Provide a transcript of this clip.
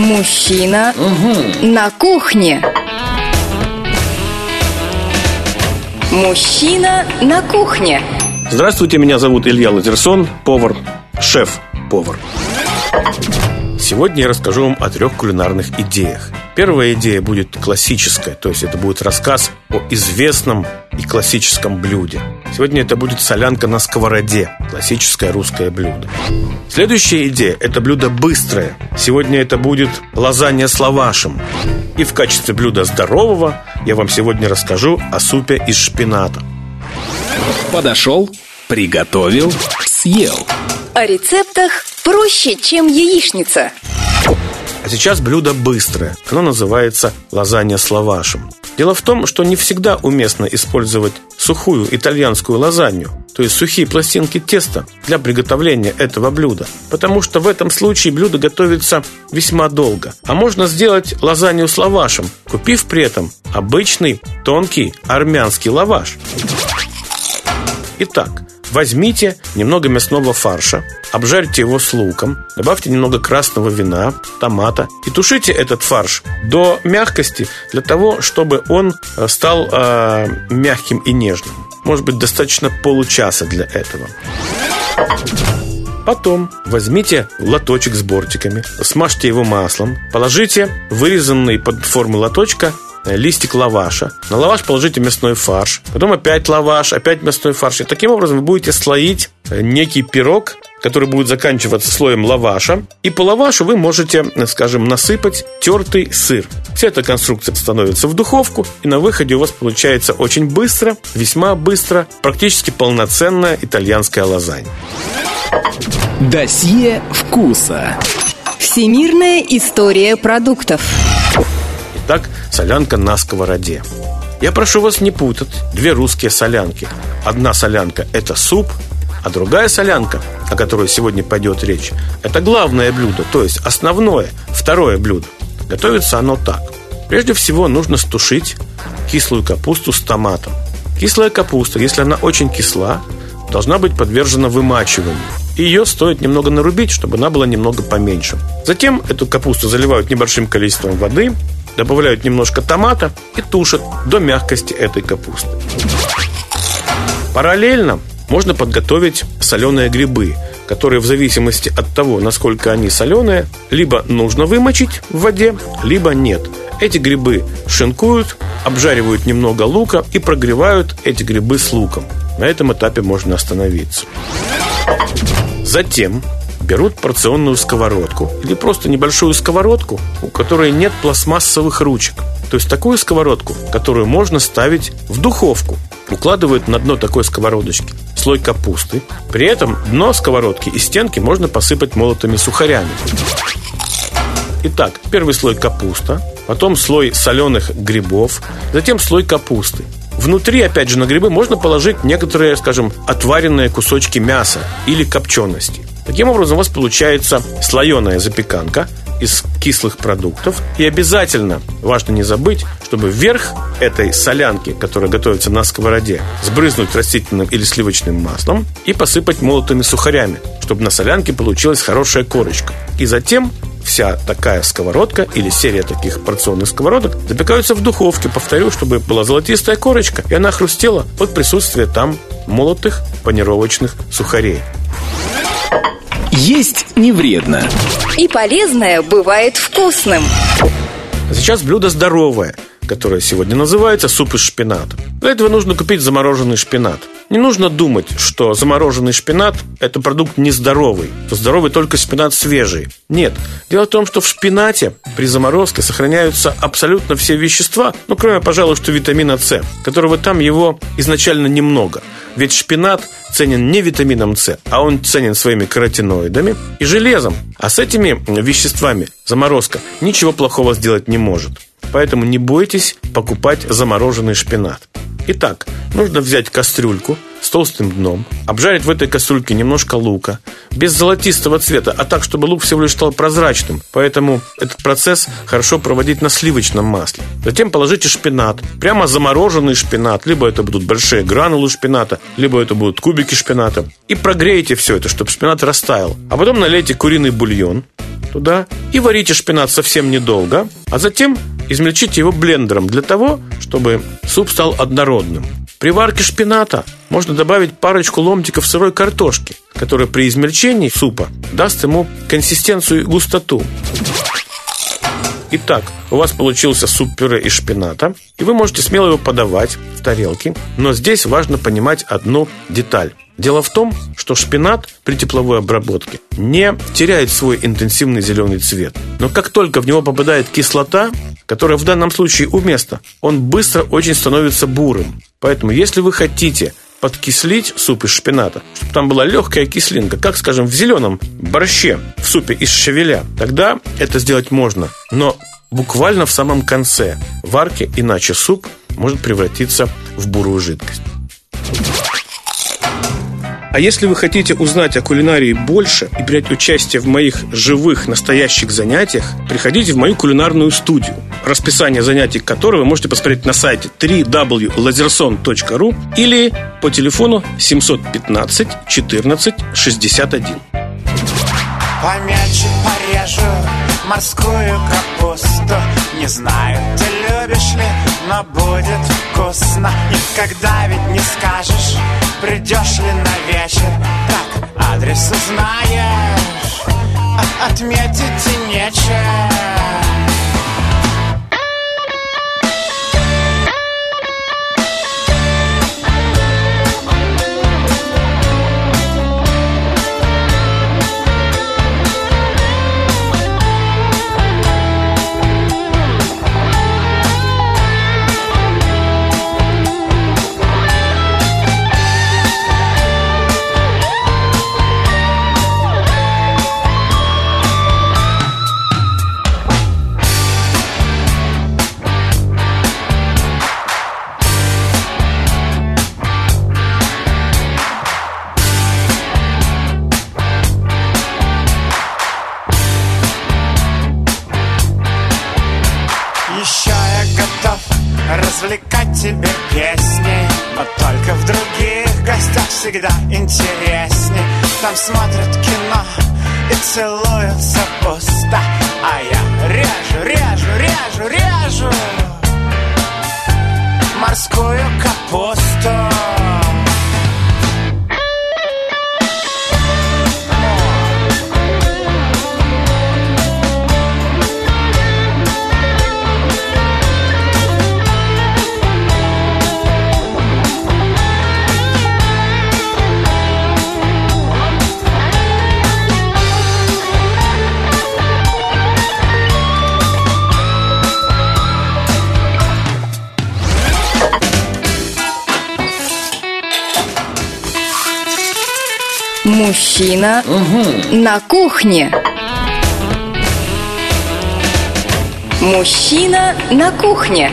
Мужчина на кухне. Мужчина на кухне. Здравствуйте, меня зовут Илья Лазерсон, повар, шеф-повар. Сегодня я расскажу вам о трех кулинарных идеях. Первая идея будет классическая, то есть это будет рассказ о известном и классическом блюде. Сегодня это будет солянка на сковороде, классическое русское блюдо. Следующая идея – это блюдо быстрое. Сегодня это будет лазанья с лавашем. И в качестве блюда здорового я вам сегодня расскажу о супе из шпината. Подошел, приготовил, съел. О рецептах проще, чем яичница. А сейчас блюдо быстрое. Оно называется лазанья с лавашем. Дело в том, что не всегда уместно использовать сухую итальянскую лазанью, то есть сухие пластинки теста для приготовления этого блюда, потому что в этом случае блюдо готовится весьма долго. А можно сделать лазанью с лавашем, купив при этом обычный тонкий армянский лаваш. Итак, Возьмите немного мясного фарша, обжарьте его с луком, добавьте немного красного вина, томата и тушите этот фарш до мягкости для того, чтобы он э, стал э, мягким и нежным. Может быть, достаточно получаса для этого. Потом возьмите лоточек с бортиками, смажьте его маслом, положите вырезанный под форму лоточка листик лаваша. На лаваш положите мясной фарш. Потом опять лаваш, опять мясной фарш. И таким образом вы будете слоить э, некий пирог, который будет заканчиваться слоем лаваша. И по лавашу вы можете, э, скажем, насыпать тертый сыр. Вся эта конструкция становится в духовку, и на выходе у вас получается очень быстро, весьма быстро, практически полноценная итальянская лазань. Досье вкуса. Всемирная история продуктов. Итак, солянка на сковороде. Я прошу вас не путать две русские солянки. Одна солянка – это суп, а другая солянка, о которой сегодня пойдет речь, это главное блюдо, то есть основное, второе блюдо. Готовится оно так. Прежде всего нужно стушить кислую капусту с томатом. Кислая капуста, если она очень кисла, должна быть подвержена вымачиванию. И ее стоит немного нарубить, чтобы она была немного поменьше. Затем эту капусту заливают небольшим количеством воды, добавляют немножко томата и тушат до мягкости этой капусты. Параллельно можно подготовить соленые грибы, которые в зависимости от того, насколько они соленые, либо нужно вымочить в воде, либо нет. Эти грибы шинкуют, обжаривают немного лука и прогревают эти грибы с луком. На этом этапе можно остановиться. Затем берут порционную сковородку или просто небольшую сковородку, у которой нет пластмассовых ручек. То есть такую сковородку, которую можно ставить в духовку. Укладывают на дно такой сковородочки слой капусты. При этом дно сковородки и стенки можно посыпать молотыми сухарями. Итак, первый слой капуста, потом слой соленых грибов, затем слой капусты. Внутри, опять же, на грибы можно положить некоторые, скажем, отваренные кусочки мяса или копчености. Таким образом, у вас получается слоеная запеканка из кислых продуктов. И обязательно важно не забыть, чтобы вверх этой солянки, которая готовится на сковороде, сбрызнуть растительным или сливочным маслом и посыпать молотыми сухарями, чтобы на солянке получилась хорошая корочка. И затем вся такая сковородка или серия таких порционных сковородок запекаются в духовке, повторю, чтобы была золотистая корочка, и она хрустела от присутствия там молотых панировочных сухарей. Есть не вредно. И полезное бывает вкусным. Сейчас блюдо здоровое, которое сегодня называется суп из шпината. Для этого нужно купить замороженный шпинат. Не нужно думать, что замороженный шпинат – это продукт нездоровый, что здоровый только шпинат свежий. Нет. Дело в том, что в шпинате при заморозке сохраняются абсолютно все вещества, ну, кроме, пожалуй, что витамина С, которого там его изначально немного – ведь шпинат ценен не витамином С, а он ценен своими каротиноидами и железом. А с этими веществами заморозка ничего плохого сделать не может. Поэтому не бойтесь покупать замороженный шпинат. Итак, нужно взять кастрюльку с толстым дном, обжарить в этой кастрюльке немножко лука, без золотистого цвета, а так, чтобы лук всего лишь стал прозрачным. Поэтому этот процесс хорошо проводить на сливочном масле. Затем положите шпинат, прямо замороженный шпинат, либо это будут большие гранулы шпината, либо это будут кубики шпината. И прогрейте все это, чтобы шпинат растаял. А потом налейте куриный бульон, туда и варите шпинат совсем недолго, а затем измельчите его блендером для того, чтобы суп стал однородным. При варке шпината можно добавить парочку ломтиков сырой картошки, которая при измельчении супа даст ему консистенцию и густоту. Итак, у вас получился суп-пюре из шпината, и вы можете смело его подавать в тарелке, но здесь важно понимать одну деталь. Дело в том, что шпинат при тепловой обработке не теряет свой интенсивный зеленый цвет. Но как только в него попадает кислота, которая в данном случае уместна, он быстро очень становится бурым. Поэтому, если вы хотите подкислить суп из шпината, чтобы там была легкая кислинка, как, скажем, в зеленом борще, в супе из шевеля, тогда это сделать можно. Но буквально в самом конце варки, иначе суп может превратиться в бурую жидкость. А если вы хотите узнать о кулинарии больше и принять участие в моих живых, настоящих занятиях, приходите в мою кулинарную студию, расписание занятий которой вы можете посмотреть на сайте www.lazerson.ru или по телефону 715 14 61. Помельче порежу морскую капусту. Не знаю, ты любишь ли, но будет вкусно. Никогда ведь не скажешь, придешь ли на вечер Так, адрес узнаешь, отметить и нечего развлекать тебя песней Но только в других гостях всегда интересней. Там смотрят кино и целуются пусто. А я режу, режу, режу, режу. Морскую капусту Мужчина на кухне. Мужчина на кухне.